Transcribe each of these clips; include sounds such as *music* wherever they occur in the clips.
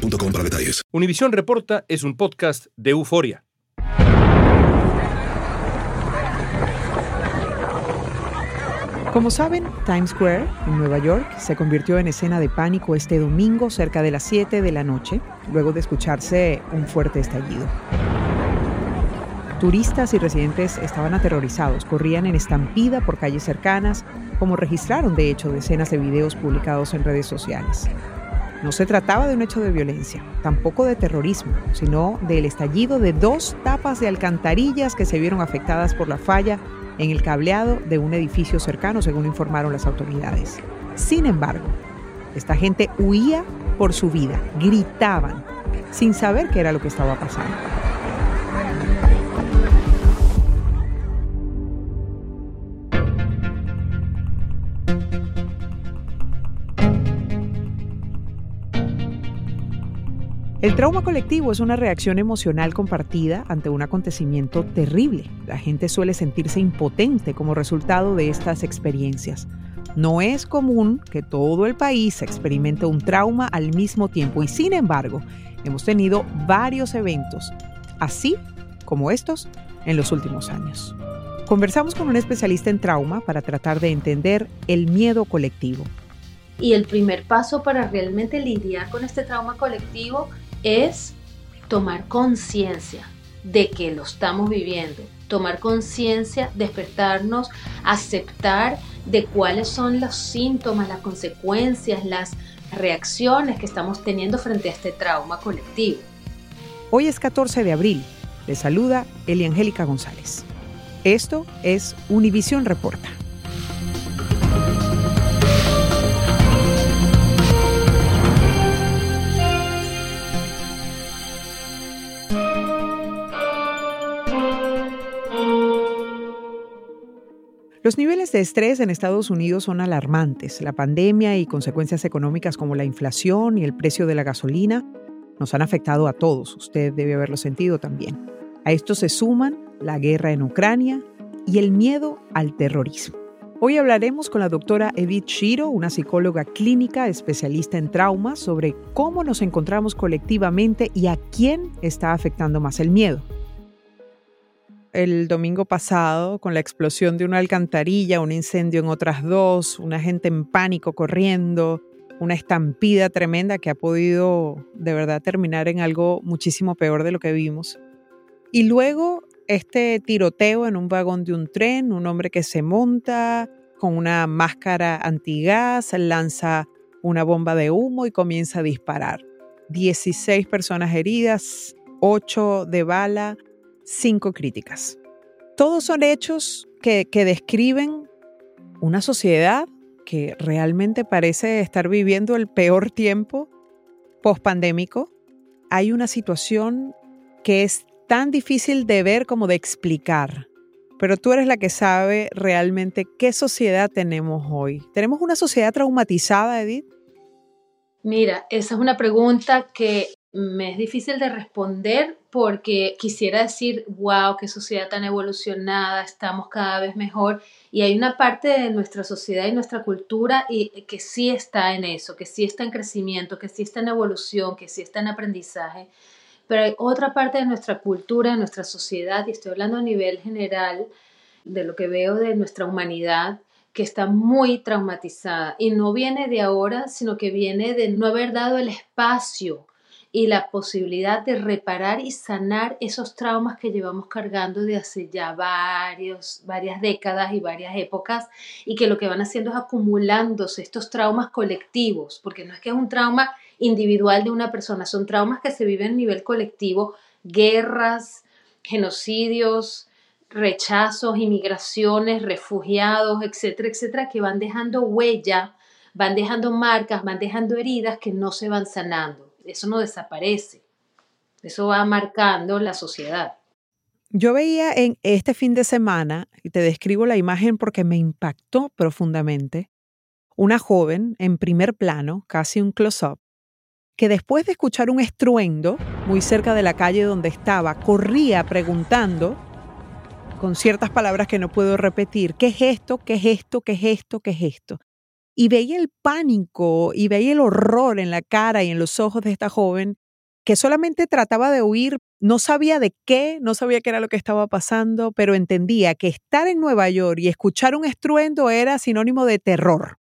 boostmobile para detalles. Univisión Reporta es un podcast de euforia. Como saben, Times Square, en Nueva York, se convirtió en escena de pánico este domingo cerca de las 7 de la noche, luego de escucharse un fuerte estallido. Turistas y residentes estaban aterrorizados, corrían en estampida por calles cercanas, como registraron de hecho decenas de videos publicados en redes sociales. No se trataba de un hecho de violencia, tampoco de terrorismo, sino del estallido de dos tapas de alcantarillas que se vieron afectadas por la falla en el cableado de un edificio cercano, según informaron las autoridades. Sin embargo, esta gente huía por su vida, gritaban, sin saber qué era lo que estaba pasando. El trauma colectivo es una reacción emocional compartida ante un acontecimiento terrible. La gente suele sentirse impotente como resultado de estas experiencias. No es común que todo el país experimente un trauma al mismo tiempo y sin embargo hemos tenido varios eventos, así como estos, en los últimos años. Conversamos con un especialista en trauma para tratar de entender el miedo colectivo. Y el primer paso para realmente lidiar con este trauma colectivo es tomar conciencia de que lo estamos viviendo, tomar conciencia, despertarnos, aceptar de cuáles son los síntomas, las consecuencias, las reacciones que estamos teniendo frente a este trauma colectivo. Hoy es 14 de abril. Le saluda Eli Angélica González. Esto es Univisión Reporta. Los niveles de estrés en Estados Unidos son alarmantes. La pandemia y consecuencias económicas como la inflación y el precio de la gasolina nos han afectado a todos. Usted debe haberlo sentido también. A esto se suman la guerra en Ucrania y el miedo al terrorismo. Hoy hablaremos con la doctora Edith Shiro, una psicóloga clínica especialista en trauma, sobre cómo nos encontramos colectivamente y a quién está afectando más el miedo el domingo pasado con la explosión de una alcantarilla, un incendio en otras dos, una gente en pánico corriendo, una estampida tremenda que ha podido de verdad terminar en algo muchísimo peor de lo que vimos. Y luego este tiroteo en un vagón de un tren, un hombre que se monta con una máscara antigas, lanza una bomba de humo y comienza a disparar. 16 personas heridas, 8 de bala, cinco críticas. Todos son hechos que, describen una sociedad que realmente parece estar viviendo el peor tiempo post-pandémico. Hay una situación que es tan difícil de ver como de explicar, pero tú eres la que sabe realmente qué sociedad tenemos hoy. ¿Tenemos una sociedad traumatizada, Edith? Mira, esa es una pregunta que me es difícil de responder porque quisiera decir, wow, qué sociedad tan evolucionada, estamos cada vez mejor. Y hay una parte de nuestra sociedad y nuestra cultura y, que sí está en eso, que sí está en crecimiento, que sí está en evolución, que sí está en aprendizaje. Pero hay otra parte de nuestra cultura, de nuestra sociedad, y estoy hablando a nivel general de lo que veo de nuestra humanidad, que está muy traumatizada. Y no viene de ahora, sino que viene de no haber dado el espacio y la posibilidad de reparar y sanar esos traumas que llevamos cargando de hace ya varios, varias décadas y varias épocas y que lo que van haciendo es acumulándose estos traumas colectivos, porque no es que es un trauma individual de una persona, son traumas que se viven a nivel colectivo, guerras, genocidios, rechazos, inmigraciones, refugiados, etcétera, etcétera, que van dejando huella, van dejando marcas, van dejando heridas que no se van sanando eso no desaparece. Eso va marcando la sociedad. Yo veía en este fin de semana, y te describo la imagen porque me impactó profundamente, una joven en primer plano, casi un close-up, que después de escuchar un estruendo muy cerca de la calle donde estaba, corría preguntando, con ciertas palabras que no puedo repetir, ¿qué es esto? ¿Qué es esto? ¿Qué es esto? ¿Qué es esto? Y veía el pánico y veía el horror en la cara y en los ojos de esta joven que solamente trataba de huir, no sabía de qué, no sabía qué era lo que estaba pasando, pero entendía que estar en Nueva York y escuchar un estruendo era sinónimo de terror.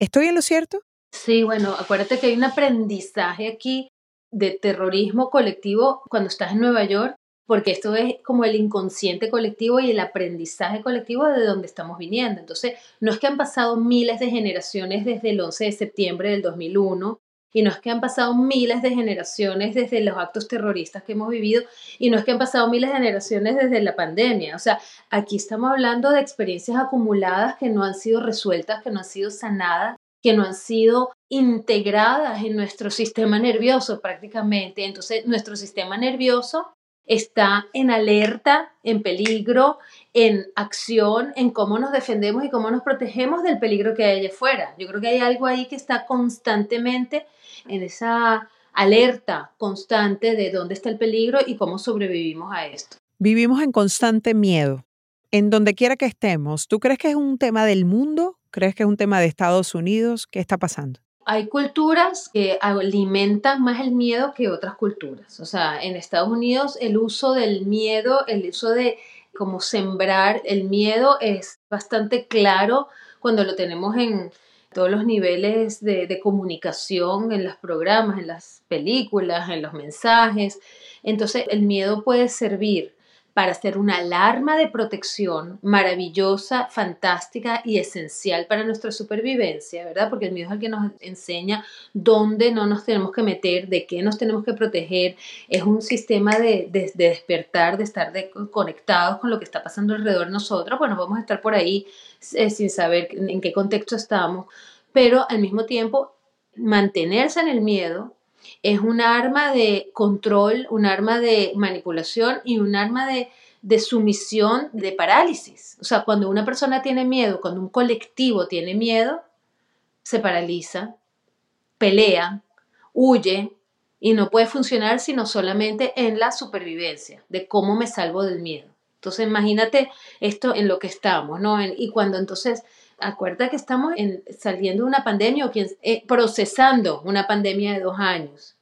¿Estoy en lo cierto? Sí, bueno, acuérdate que hay un aprendizaje aquí de terrorismo colectivo cuando estás en Nueva York, porque esto es como el inconsciente colectivo y el aprendizaje colectivo de donde estamos viniendo. Entonces, no es que han pasado miles de generaciones desde el 11 de septiembre del 2001 y no es que han pasado miles de generaciones desde los actos terroristas que hemos vivido y no es que han pasado miles de generaciones desde la pandemia. O sea, aquí estamos hablando de experiencias acumuladas que no han sido resueltas, que no han sido sanadas, que no han sido integradas en nuestro sistema nervioso prácticamente. Entonces, nuestro sistema nervioso está en alerta, en peligro, en acción, en cómo nos defendemos y cómo nos protegemos del peligro que hay allá afuera. Yo creo que hay algo ahí que está constantemente en esa alerta constante de dónde está el peligro y cómo sobrevivimos a esto. Vivimos en constante miedo. En donde quiera que estemos, ¿tú crees que es un tema del mundo? ¿Crees que es un tema de Estados Unidos? ¿Qué está pasando? Hay culturas que alimentan más el miedo que otras culturas. O sea, en Estados Unidos el uso del miedo, el uso de como sembrar el miedo es bastante claro cuando lo tenemos en todos los niveles de, de comunicación, en los programas, en las películas, en los mensajes. Entonces el miedo puede servir para ser una alarma de protección maravillosa, fantástica y esencial para nuestra supervivencia, ¿verdad? Porque el miedo es el que nos enseña dónde no nos tenemos que meter, de qué nos tenemos que proteger. Es un sistema de, despertar, de estar conectados con lo que está pasando alrededor de nosotros. Bueno, vamos a estar por ahí eh, sin saber en qué contexto estamos, pero al mismo tiempo mantenerse en el miedo es un arma de control, un arma de manipulación y un arma de, de sumisión, de parálisis. O sea, cuando una persona tiene miedo, cuando un colectivo tiene miedo, se paraliza, pelea, huye y no puede funcionar sino solamente en la supervivencia, de cómo me salvo del miedo. Entonces, imagínate esto en lo que estamos, ¿no? y cuando entonces, acuérdate que estamos en, saliendo de una pandemia o eh, procesando una pandemia de dos años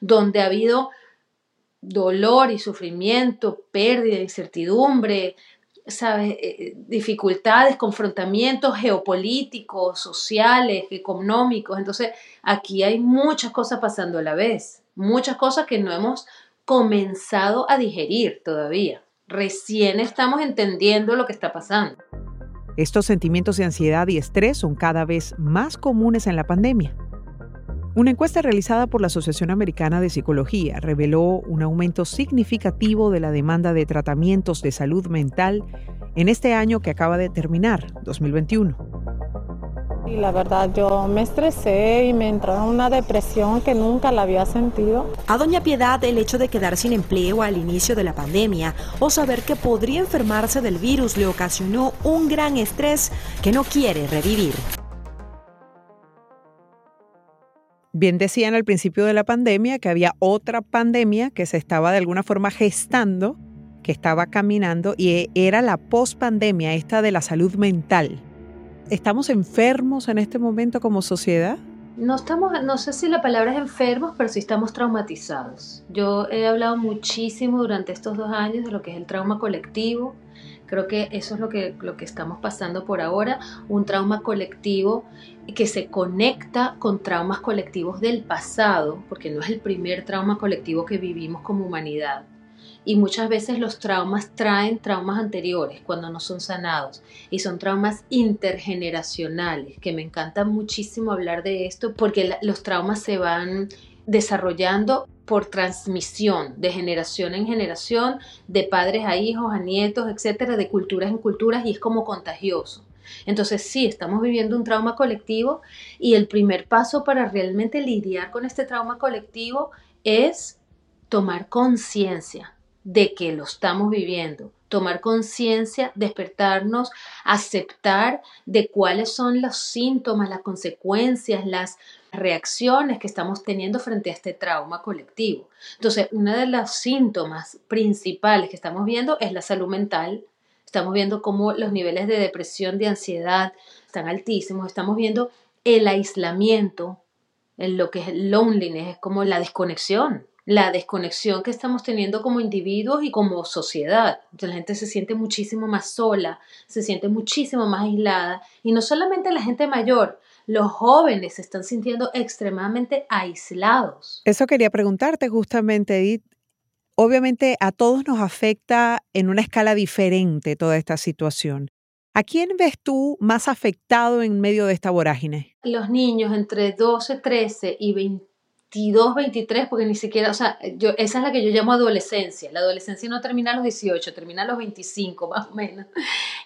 donde ha habido dolor y sufrimiento, pérdida, incertidumbre, ¿sabes? Eh, eh, dificultades, confrontamientos geopolíticos, sociales, económicos. Entonces, aquí hay muchas cosas pasando a la vez, muchas cosas que no hemos comenzado a digerir todavía. Recién estamos entendiendo lo que está pasando. Estos sentimientos de ansiedad y estrés son cada vez más comunes en la pandemia. Una encuesta realizada por la Asociación Americana de Psicología reveló un aumento significativo de la demanda de tratamientos de salud mental en este año que acaba de terminar, 2021. Y la verdad, yo me estresé y me entró en una depresión que nunca la había sentido. A Doña Piedad, el hecho de quedar sin empleo al inicio de la pandemia o saber que podría enfermarse del virus le ocasionó un gran estrés que no quiere revivir. Bien decían al principio de la pandemia que había otra pandemia que se estaba de alguna forma gestando, que estaba caminando y era la pospandemia, esta de la salud mental. ¿Estamos enfermos en este momento como sociedad? No estamos, no sé si la palabra es enfermos, pero sí estamos traumatizados. Yo he hablado muchísimo durante estos dos años de lo que es el trauma colectivo, Creo que eso es lo que, lo que estamos pasando por ahora, un trauma colectivo que se conecta con traumas colectivos del pasado, porque no es el primer trauma colectivo que vivimos como humanidad. Y muchas veces los traumas traen traumas anteriores cuando no son sanados. Y son traumas intergeneracionales, que me encanta muchísimo hablar de esto porque los traumas se van desarrollando por transmisión de generación en generación, de padres a hijos, a nietos, etcétera, de culturas en culturas y es como contagioso. Entonces sí, estamos viviendo un trauma colectivo y el primer paso para realmente lidiar con este trauma colectivo es tomar conciencia de que lo estamos viviendo, tomar conciencia, despertarnos, aceptar de cuáles son los síntomas, las consecuencias, las reacciones que estamos teniendo frente a este trauma colectivo. Entonces, uno de los síntomas principales que estamos viendo es la salud mental. Estamos viendo cómo los niveles de depresión, de ansiedad están altísimos. Estamos viendo el aislamiento, en lo que es el loneliness, es como la desconexión la desconexión que estamos teniendo como individuos y como sociedad. Entonces la gente se siente muchísimo más sola, se siente muchísimo más aislada y no solamente la gente mayor, los jóvenes se están sintiendo extremadamente aislados. Eso quería preguntarte justamente, Edith. Obviamente a todos nos afecta en una escala diferente toda esta situación. ¿A quién ves tú más afectado en medio de esta vorágine? Los niños entre 12, 13 y 20 22, 23, porque ni siquiera, o sea, yo, esa es la que yo llamo adolescencia. La adolescencia no termina a los 18, termina a los 25 *laughs* más o menos.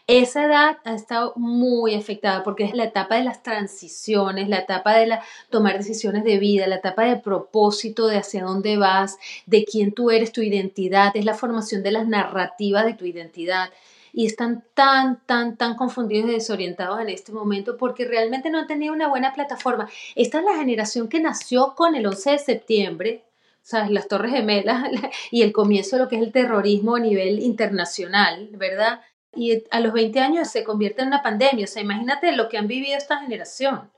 Esa edad ha estado muy afectada porque es la etapa de las transiciones, la etapa de la, tomar decisiones de vida, la etapa de propósito, de hacia dónde vas, de quién tú eres, tu identidad, es la formación de las narrativas de tu identidad y están tan, tan, tan confundidos y desorientados en este momento porque realmente no han tenido una buena plataforma. Esta es la generación que nació con el 11 de septiembre, ¿sabes? Las Torres Gemelas *laughs* y el comienzo de lo que es el terrorismo a nivel internacional, ¿verdad? Y a los 20 años se convierte en una pandemia. O sea, imagínate lo que han vivido esta generación.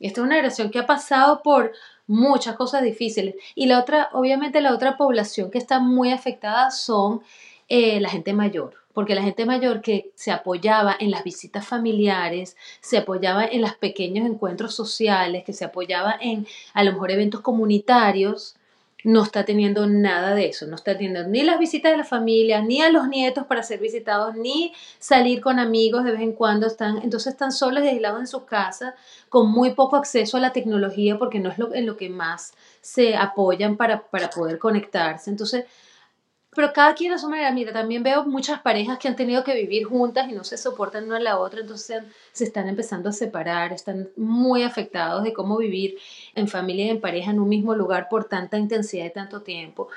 Esta es una generación que ha pasado por muchas cosas difíciles. Y la otra, obviamente la otra población que está muy afectada son eh, la gente mayor porque la gente mayor que se apoyaba en las visitas familiares, se apoyaba en los pequeños encuentros sociales, que se apoyaba en a lo mejor eventos comunitarios, no está teniendo nada de eso, no está teniendo ni las visitas de la familia, ni a los nietos para ser visitados, ni salir con amigos de vez en cuando, están, entonces están solos y aislados en su casa, con muy poco acceso a la tecnología, porque no es lo, en lo que más se apoyan para, para poder conectarse. Entonces, pero cada quien a su manera. Mira, también veo muchas parejas que han tenido que vivir juntas y no se soportan una a la otra, entonces se están empezando a separar, están muy afectados de cómo vivir en familia y en pareja en un mismo lugar por tanta intensidad y tanto tiempo.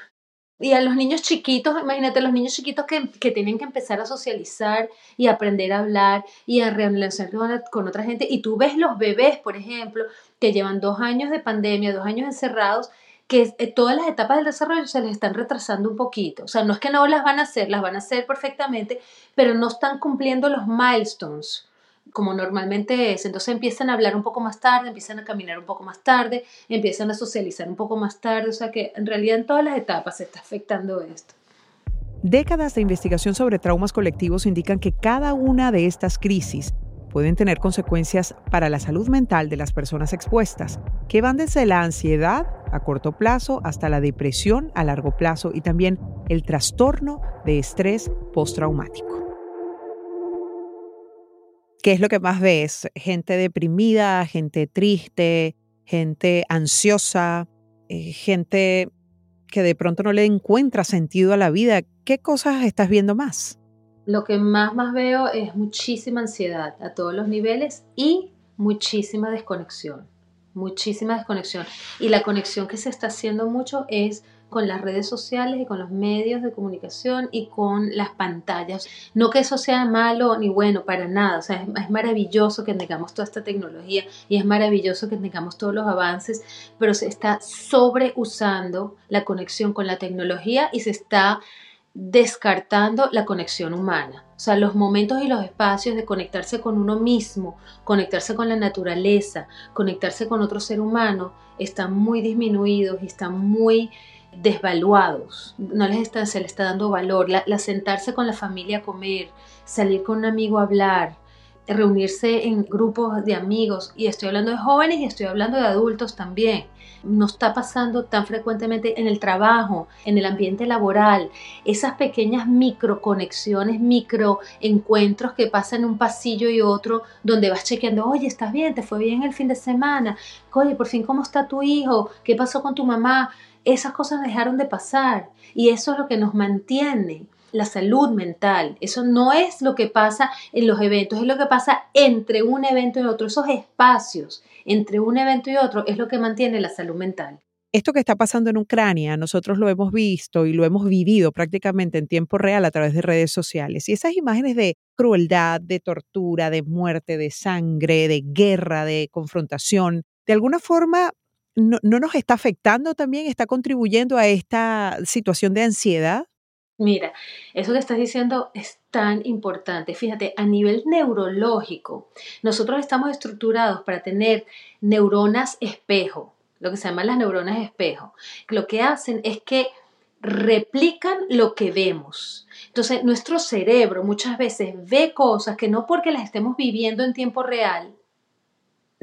Y a los niños chiquitos, imagínate, los niños chiquitos que, que tienen que empezar a socializar y aprender a hablar y a relacionarse con, con otra gente. Y tú ves los bebés, por ejemplo, que llevan dos años de pandemia, dos años encerrados que eh, todas las etapas del desarrollo se les están retrasando un poquito. O sea, no es que no las van a hacer, las van a hacer perfectamente, pero no están cumpliendo los milestones como normalmente es. Entonces empiezan a hablar un poco más tarde, empiezan a caminar un poco más tarde, empiezan a socializar un poco más tarde. O sea que en realidad en todas las etapas se está afectando esto. Décadas de investigación sobre traumas colectivos indican que cada una de estas crisis pueden tener consecuencias para la salud mental de las personas expuestas, que van desde la ansiedad a corto plazo hasta la depresión a largo plazo y también el trastorno de estrés postraumático. ¿Qué es lo que más ves? Gente deprimida, gente triste, gente ansiosa, eh, gente que de pronto no le encuentra sentido a la vida. ¿Qué cosas estás viendo más? lo que más más veo es muchísima ansiedad a todos los niveles y muchísima desconexión, muchísima desconexión. Y la conexión que se está haciendo mucho es con las redes sociales y con los medios de comunicación y con las pantallas. No que eso sea malo ni bueno, para nada. O sea, es, es, maravilloso que tengamos toda esta tecnología y es maravilloso que tengamos todos los avances, pero se está sobreusando la conexión con la tecnología y se está descartando la conexión humana. O sea, los momentos y los espacios de conectarse con uno mismo, conectarse con la naturaleza, conectarse con otro ser humano, están muy disminuidos y están muy desvaluados. No les está, se les está dando valor. La, la sentarse con la familia a comer, salir con un amigo a hablar, reunirse en grupos de amigos, y estoy hablando de jóvenes y estoy hablando de adultos también. No está pasando tan frecuentemente en el trabajo, en el ambiente laboral, esas pequeñas microconexiones, microencuentros que pasan en un pasillo y otro, donde vas chequeando, oye, ¿estás bien? ¿Te fue bien el fin de semana? Oye, por fin, ¿cómo está tu hijo? ¿Qué pasó con tu mamá? Esas cosas dejaron de pasar y eso es lo que nos mantiene la salud mental. Eso no es lo que pasa en los eventos, es lo que pasa entre un evento y otro. Esos espacios entre un evento y otro es lo que mantiene la salud mental. Esto que está pasando en Ucrania, nosotros lo hemos visto y lo hemos vivido prácticamente en tiempo real a través de redes sociales. Y esas imágenes de crueldad, de tortura, de muerte, de sangre, de guerra, de confrontación, de alguna forma no, nos está afectando también, está contribuyendo a esta situación de ansiedad. Mira, eso que estás diciendo es tan importante. Fíjate, a nivel neurológico, nosotros estamos estructurados para tener neuronas espejo lo que se llaman las neuronas espejo. Lo que hacen es que replican lo que vemos. Entonces, nuestro cerebro muchas veces ve cosas que no porque las estemos viviendo en tiempo real,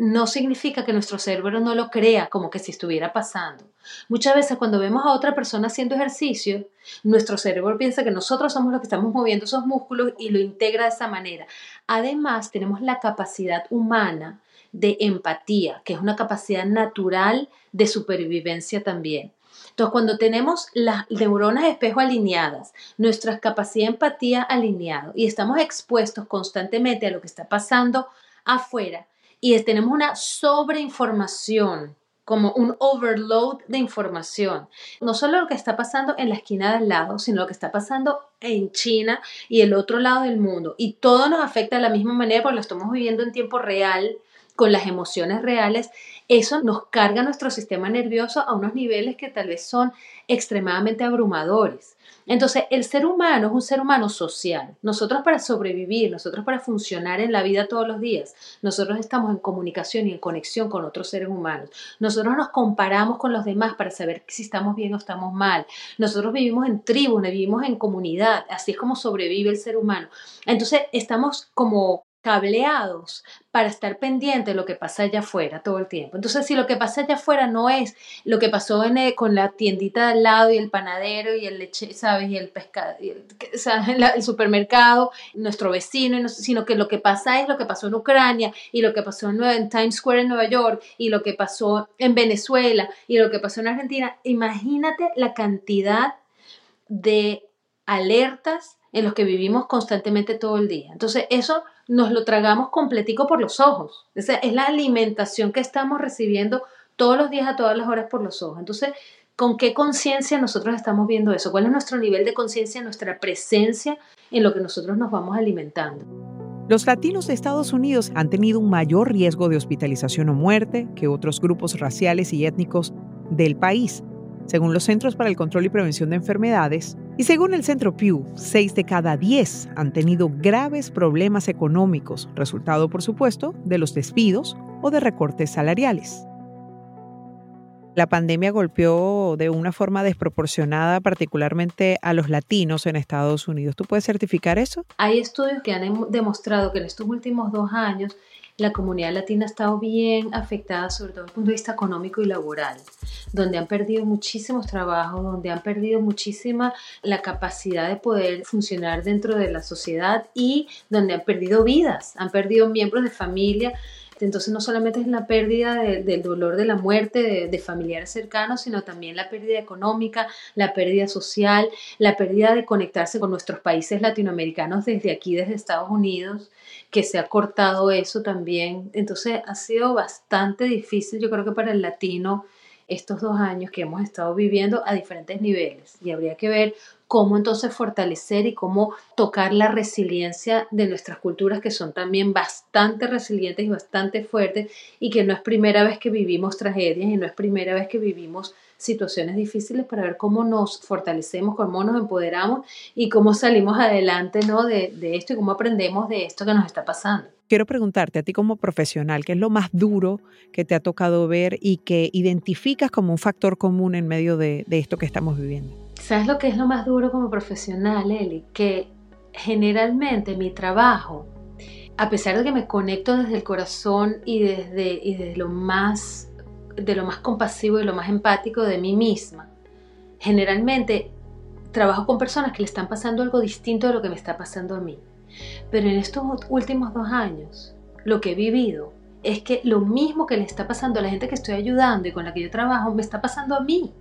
no significa que nuestro cerebro no lo crea como que si estuviera pasando. Muchas veces cuando vemos a otra persona haciendo ejercicio, nuestro cerebro piensa que nosotros somos los que estamos moviendo esos músculos y lo integra de esa manera. Además, tenemos la capacidad humana de empatía, que es una capacidad natural de supervivencia también. Entonces, cuando tenemos las neuronas de espejo alineadas, nuestra capacidad de empatía alineado y estamos expuestos constantemente a lo que está pasando afuera y tenemos una sobreinformación, como un overload de información. No solo lo que está pasando en la esquina del lado, sino lo que está pasando en China y el otro lado del mundo. Y todo nos afecta de la misma manera porque lo estamos viviendo en tiempo real con las emociones reales, eso nos carga nuestro sistema nervioso a unos niveles que tal vez son extremadamente abrumadores. Entonces, el ser humano es un ser humano social. Nosotros para sobrevivir, nosotros para funcionar en la vida todos los días, nosotros estamos en comunicación y en conexión con otros seres humanos. Nosotros nos comparamos con los demás para saber si estamos bien o estamos mal. Nosotros vivimos en tribu, vivimos en comunidad. Así es como sobrevive el ser humano. Entonces, estamos como cableados para estar pendiente de lo que pasa allá afuera todo el tiempo. Entonces, si lo que pasa allá afuera no es lo que pasó en eh, con la tiendita de al lado y el panadero y el leche, ¿sabes? Y el pescado, y el, *laughs* supermercado, nuestro vecino, sino que lo que pasa es lo que pasó en Ucrania y lo que pasó en, en Times Square en Nueva York y lo que pasó en Venezuela y lo que pasó en Argentina. Imagínate la cantidad de alertas en los que vivimos constantemente todo el día. Entonces, eso nos lo tragamos completico por los ojos. Esa es la alimentación que estamos recibiendo todos los días a todas las horas por los ojos. Entonces, ¿con qué conciencia nosotros estamos viendo eso? ¿Cuál es nuestro nivel de conciencia, nuestra presencia en lo que nosotros nos vamos alimentando? Los latinos de Estados Unidos han tenido un mayor riesgo de hospitalización o muerte que otros grupos raciales y étnicos del país, según los Centros para el Control y Prevención de Enfermedades, y según el Centro Pew, 6 de cada 10 han tenido graves problemas económicos, resultado por supuesto de los despidos o de recortes salariales. La pandemia golpeó de una forma desproporcionada particularmente a los latinos en Estados Unidos. ¿Tú puedes certificar eso? Hay estudios que han demostrado que en estos últimos dos años la comunidad latina ha estado bien afectada, sobre todo desde el punto de vista económico y laboral, donde han perdido muchísimos trabajos, donde han perdido muchísima la capacidad de poder funcionar dentro de la sociedad y donde han perdido vidas, han perdido miembros de familia. Entonces no solamente es la pérdida del dolor de la muerte de, familiares cercanos, sino también la pérdida económica, la pérdida social, la pérdida de conectarse con nuestros países latinoamericanos desde aquí, desde Estados Unidos que se ha cortado eso también. Entonces ha sido bastante difícil, yo creo que para el latino, estos dos años que hemos estado viviendo a diferentes niveles. Y habría que ver cómo entonces fortalecer y cómo tocar la resiliencia de nuestras culturas que son también bastante resilientes y bastante fuertes y que no es primera vez que vivimos tragedias y no es primera vez que vivimos situaciones difíciles para ver cómo nos fortalecemos, cómo nos empoderamos y cómo salimos adelante ¿no? de, de esto y cómo aprendemos de esto que nos está pasando. Quiero preguntarte a ti como profesional, ¿qué es lo más duro que te ha tocado ver y que identificas como un factor común en medio de, de esto que estamos viviendo? ¿Sabes lo que es lo más duro como profesional, Eli? Que generalmente mi trabajo, a pesar de que me conecto desde el corazón y desde, y desde lo más de lo más compasivo y lo más empático de mí misma. Generalmente trabajo con personas que le están pasando algo distinto de lo que me está pasando a mí. Pero en estos últimos dos años, lo que he vivido es que lo mismo que le está pasando a la gente que estoy ayudando y con la que yo trabajo, me está pasando a mí.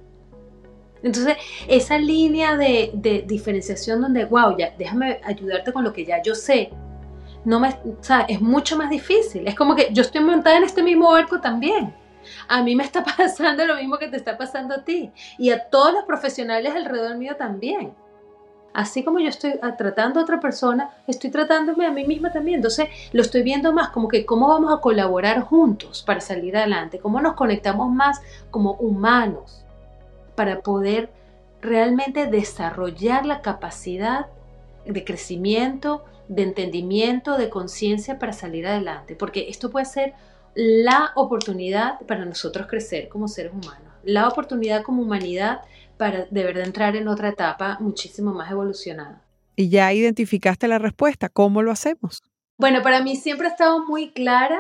Entonces, esa línea de, diferenciación donde, wow, ya, déjame ayudarte con lo que ya yo sé, no me, o es mucho más difícil. Es como que yo estoy montada en este mismo barco también. A mí me está *laughs* pasando lo mismo que te está pasando a ti y a todos los profesionales alrededor mío también. Así como yo estoy tratando a otra persona, estoy tratándome a mí misma también. Entonces lo estoy viendo más como que cómo vamos a colaborar juntos para salir adelante, cómo nos conectamos más como humanos para poder realmente desarrollar la capacidad de crecimiento, de entendimiento, de conciencia para salir adelante. Porque esto puede ser la oportunidad para nosotros crecer como seres humanos, la oportunidad como humanidad para de verdad entrar en otra etapa muchísimo más evolucionada. Y ya identificaste la respuesta, ¿cómo lo hacemos? Bueno, para mí siempre ha estado muy clara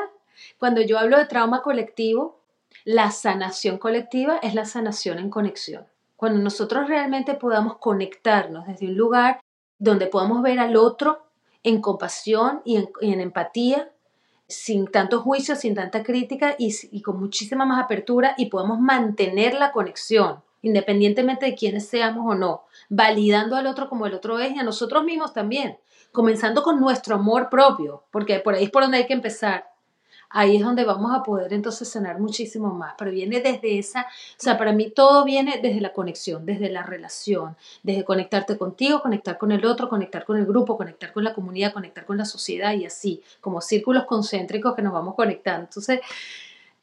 cuando yo hablo de trauma colectivo, la sanación colectiva es la sanación en conexión. Cuando nosotros realmente podamos conectarnos desde un lugar donde podamos ver al otro en compasión y en, empatía, sin tanto juicio, sin tanta crítica y, con muchísima más apertura y podemos mantener la conexión independientemente de quiénes seamos o no, validando al otro como el otro es y a nosotros mismos también, comenzando con nuestro amor propio, porque por ahí es por donde hay que empezar. Ahí es donde vamos a poder entonces sanar muchísimo más, pero viene desde esa, o sea, para mí todo viene desde la conexión, desde la relación, desde conectarte contigo, conectar con el otro, conectar con el grupo, conectar con la comunidad, conectar con la sociedad y así, como círculos concéntricos que nos vamos conectando. Entonces,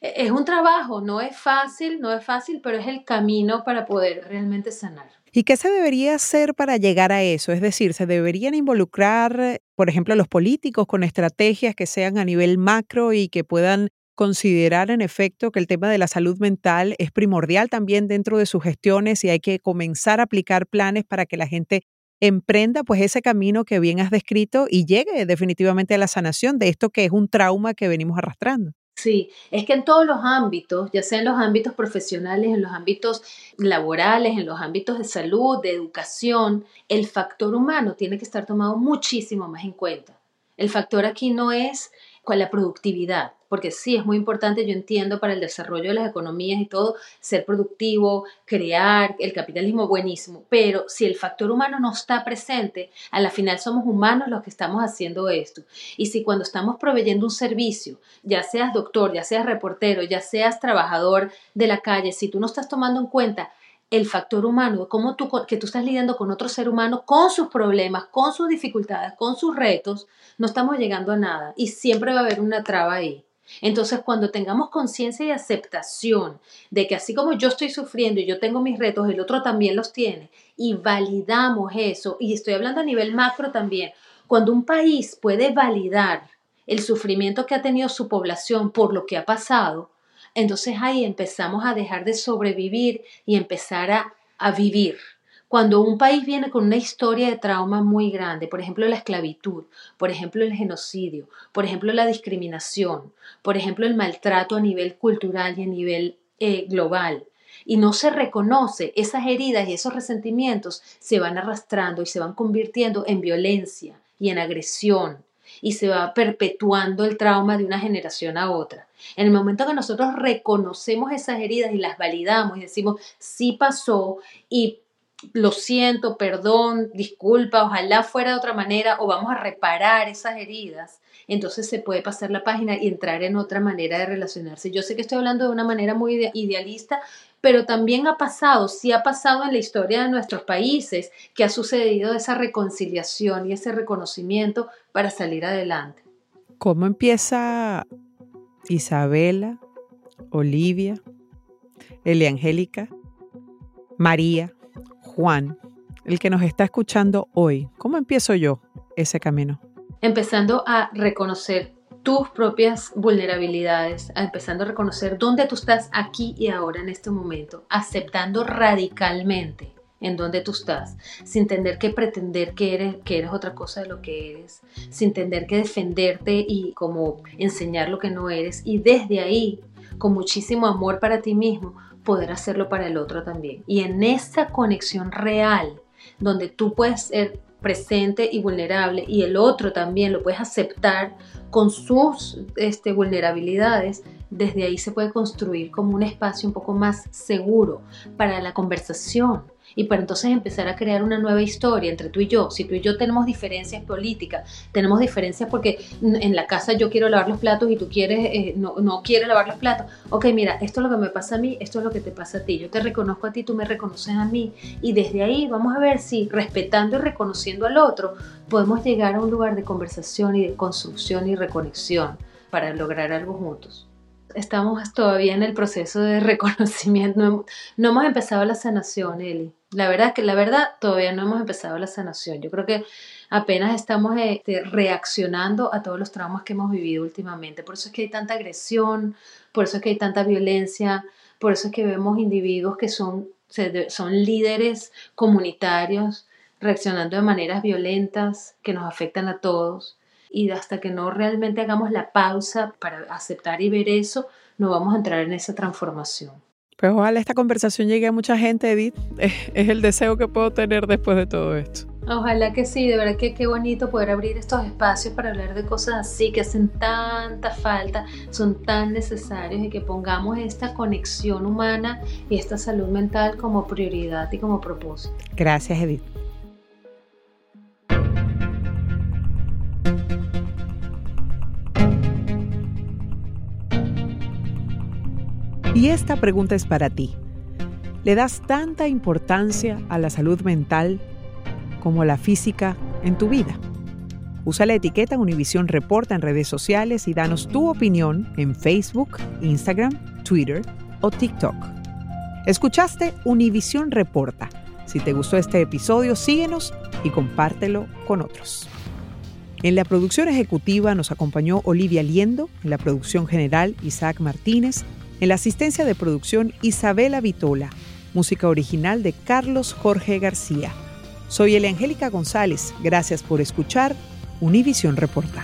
e-, es un trabajo, no es fácil, no es fácil, pero es el camino para poder realmente sanar. ¿Y qué se debería hacer para llegar a eso? Es decir, ¿se deberían involucrar, por ejemplo, los políticos con estrategias que sean a nivel macro y que puedan considerar en efecto que el tema de la salud mental es primordial también dentro de sus gestiones y hay que comenzar a aplicar planes para que la gente emprenda pues ese camino que bien has descrito y llegue definitivamente a la sanación de esto que es un trauma que venimos arrastrando? Sí, es que en todos los ámbitos, ya sea en los ámbitos profesionales, en los ámbitos laborales, en los ámbitos de salud, de educación, el factor humano tiene que estar tomado muchísimo más en cuenta. El factor aquí no es con la productividad, porque sí es muy importante, yo entiendo, para el desarrollo de las economías y todo, ser productivo, crear, el capitalismo buenísimo, pero si el factor humano no está presente, a la final somos humanos los que estamos haciendo esto. Y si cuando estamos proveyendo un servicio, ya seas doctor, ya seas reportero, ya seas trabajador de la calle, si tú no estás tomando en cuenta el factor humano, cómo tú, que tú estás lidiando con otro ser humano, con sus problemas, con sus dificultades, con sus retos, no estamos llegando a nada y siempre va a haber una traba ahí. Entonces, cuando tengamos conciencia y aceptación de que así como yo estoy sufriendo y yo tengo mis retos, el otro también los tiene, y validamos eso, y estoy hablando a nivel macro también, cuando un país puede validar el sufrimiento que ha tenido su población por lo que ha pasado, entonces ahí empezamos a dejar de sobrevivir y empezar a, a vivir. Cuando un país viene con una historia de trauma muy grande, por ejemplo la esclavitud, por ejemplo el genocidio, por ejemplo la discriminación, por ejemplo el maltrato a nivel cultural y a nivel eh, global, y no se reconoce, esas heridas y esos resentimientos se van arrastrando y se van convirtiendo en violencia y en agresión y se va perpetuando el trauma de una generación a otra. En el momento que nosotros reconocemos esas heridas y las validamos y decimos, sí pasó y lo siento, perdón, disculpa, ojalá fuera de otra manera o vamos a reparar esas heridas, entonces se puede pasar la página y entrar en otra manera de relacionarse. Yo sé que estoy hablando de una manera muy idealista, pero también ha pasado, sí ha pasado en la historia de nuestros países, que ha sucedido esa reconciliación y ese reconocimiento para salir adelante. ¿Cómo empieza Isabela, Olivia, Eliangélica, María, Juan, el que nos está escuchando hoy? ¿Cómo empiezo yo ese camino? Empezando a reconocer tus propias vulnerabilidades, empezando a reconocer dónde tú estás aquí y ahora en este momento, aceptando radicalmente en dónde tú estás, sin tener que pretender que eres, que eres otra cosa de lo que eres, sin tener que defenderte y como enseñar lo que no eres y desde ahí, con muchísimo amor para ti mismo, poder hacerlo para el otro también. Y en esa conexión real, donde tú puedes ser presente y vulnerable y el otro también lo puedes aceptar con sus este, vulnerabilidades, desde ahí se puede construir como un espacio un poco más seguro para la conversación y para entonces empezar a crear una nueva historia entre tú y yo. Si tú y yo tenemos diferencias políticas, tenemos diferencias porque en la casa yo quiero lavar los platos y tú quieres, eh, no, no quieres lavar los platos. Ok, mira, esto es lo que me pasa a mí, esto es lo que te pasa a ti. Yo te reconozco a ti, tú me reconoces a mí. Y desde ahí vamos a ver si respetando y reconociendo al otro podemos llegar a un lugar de conversación y de construcción y reconexión para lograr algo juntos estamos todavía en el proceso de *laughs* reconocimiento. No, hemos empezado la sanación, Eli. La verdad es que la verdad todavía no hemos empezado la sanación. Yo creo que apenas estamos este, reaccionando a todos los traumas que hemos vivido últimamente. Por eso es que hay tanta agresión, por eso es que hay tanta violencia, por eso es que vemos individuos que son, son líderes comunitarios reaccionando de maneras violentas que nos afectan a todos y hasta que no realmente hagamos la pausa para aceptar y ver eso, no vamos a entrar en esa transformación. Pues ojalá esta conversación llegue a mucha gente, Edith. Es, el deseo que puedo tener después de todo esto. Ojalá que sí, de verdad que qué bonito poder abrir estos espacios para hablar de cosas así que hacen tanta falta, son tan necesarios y que pongamos esta conexión humana y esta salud mental como prioridad y como propósito. Gracias, Edith. Y esta pregunta es para ti. ¿Le das tanta importancia a la salud mental como a la física en tu vida? Usa la etiqueta Univisión Reporta en redes sociales y danos tu opinión en Facebook, Instagram, Twitter o TikTok. Escuchaste Univisión Reporta. Si te gustó este episodio, síguenos y compártelo con otros. En la producción ejecutiva nos acompañó Olivia Liendo, en la producción general Isaac Martínez, en la asistencia de producción, Isabela Vitola. Música original de Carlos Jorge García. Soy Angélica González. Gracias por escuchar Univisión Reporta.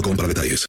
Mobile para detalles.